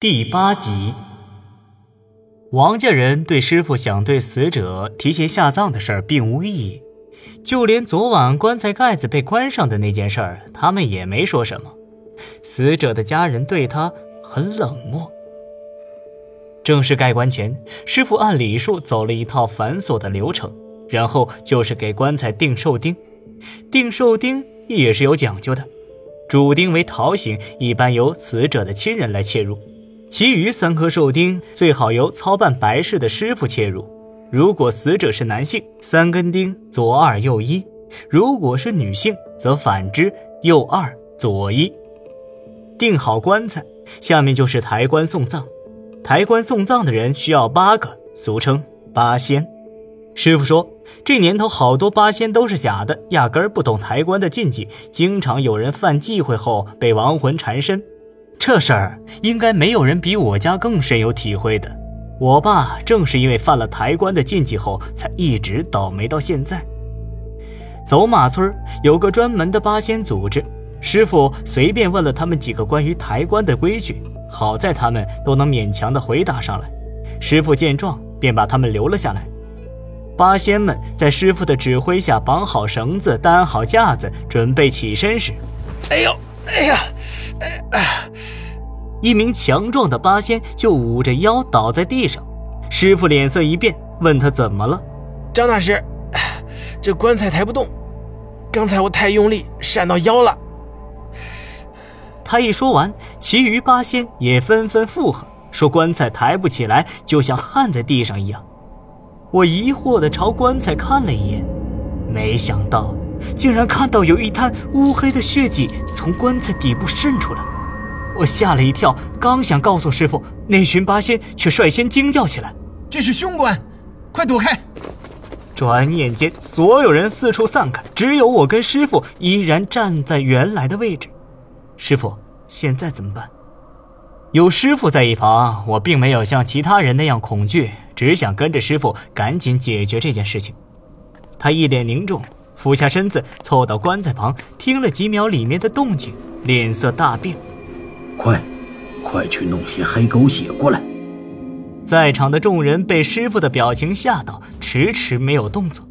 第八集，王家人对师傅想对死者提前下葬的事儿并无异议，就连昨晚棺材盖子被关上的那件事儿，他们也没说什么。死者的家人对他很冷漠。正式盖棺前，师傅按礼数走了一套繁琐的流程，然后就是给棺材钉寿钉。钉寿钉也是有讲究的，主钉为桃形，一般由死者的亲人来切入。其余三颗寿钉最好由操办白事的师傅切入。如果死者是男性，三根钉左二右一；如果是女性，则反之，右二左一。定好棺材，下面就是抬棺送葬。抬棺送葬的人需要八个，俗称八仙。师傅说，这年头好多八仙都是假的，压根儿不懂抬棺的禁忌，经常有人犯忌讳后被亡魂缠身。这事儿应该没有人比我家更深有体会的。我爸正是因为犯了抬棺的禁忌后，才一直倒霉到现在。走马村有个专门的八仙组织，师傅随便问了他们几个关于抬棺的规矩，好在他们都能勉强的回答上来。师傅见状，便把他们留了下来。八仙们在师傅的指挥下绑好绳子，担好架子，准备起身时，哎呦，哎呀，哎哎。一名强壮的八仙就捂着腰倒在地上，师傅脸色一变，问他怎么了。张大师，这棺材抬不动，刚才我太用力，闪到腰了。他一说完，其余八仙也纷纷附和，说棺材抬不起来，就像焊在地上一样。我疑惑地朝棺材看了一眼，没想到竟然看到有一滩乌黑的血迹从棺材底部渗出来。我吓了一跳，刚想告诉师傅，那群八仙却率先惊叫起来：“这是凶棺，快躲开！”转眼间，所有人四处散开，只有我跟师傅依然站在原来的位置。师傅，现在怎么办？有师傅在一旁，我并没有像其他人那样恐惧，只想跟着师傅赶紧解决这件事情。他一脸凝重，俯下身子，凑到棺材旁，听了几秒里面的动静，脸色大变。快，快去弄些黑狗血过来！在场的众人被师傅的表情吓到，迟迟没有动作。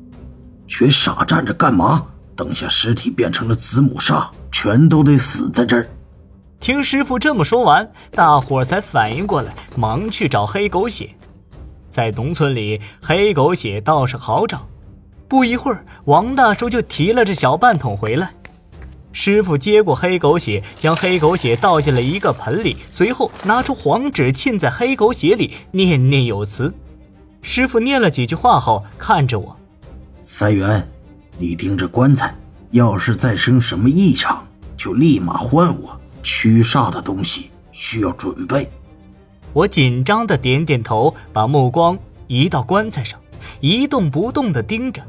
全傻站着干嘛？等下尸体变成了子母鲨，全都得死在这儿！听师傅这么说完，大伙才反应过来，忙去找黑狗血。在农村里，黑狗血倒是好找。不一会儿，王大叔就提了这小半桶回来。师傅接过黑狗血，将黑狗血倒进了一个盆里，随后拿出黄纸浸在黑狗血里，念念有词。师傅念了几句话后，看着我：“三元，你盯着棺材，要是再生什么异常，就立马唤我。驱煞的东西需要准备。”我紧张的点点头，把目光移到棺材上，一动不动的盯着。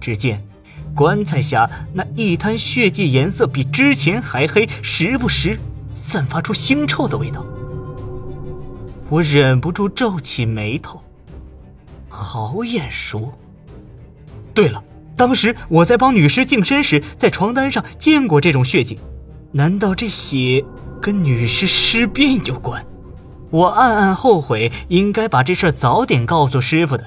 只见。棺材下那一滩血迹，颜色比之前还黑，时不时散发出腥臭的味道。我忍不住皱起眉头，好眼熟。对了，当时我在帮女尸净身时，在床单上见过这种血迹，难道这血跟女尸尸变有关？我暗暗后悔，应该把这事早点告诉师傅的。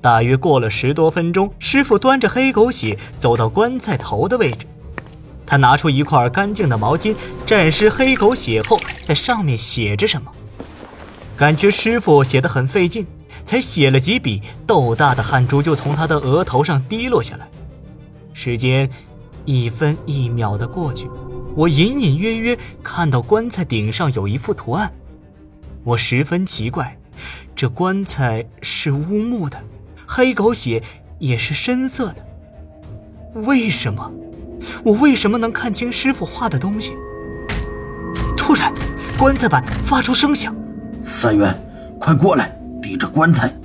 大约过了十多分钟，师傅端着黑狗血走到棺材头的位置。他拿出一块干净的毛巾，蘸湿黑狗血后，在上面写着什么。感觉师傅写得很费劲，才写了几笔，豆大的汗珠就从他的额头上滴落下来。时间一分一秒的过去，我隐隐约约看到棺材顶上有一幅图案。我十分奇怪，这棺材是乌木的。黑狗血也是深色的，为什么？我为什么能看清师傅画的东西？突然，棺材板发出声响。三元，快过来，抵着棺材。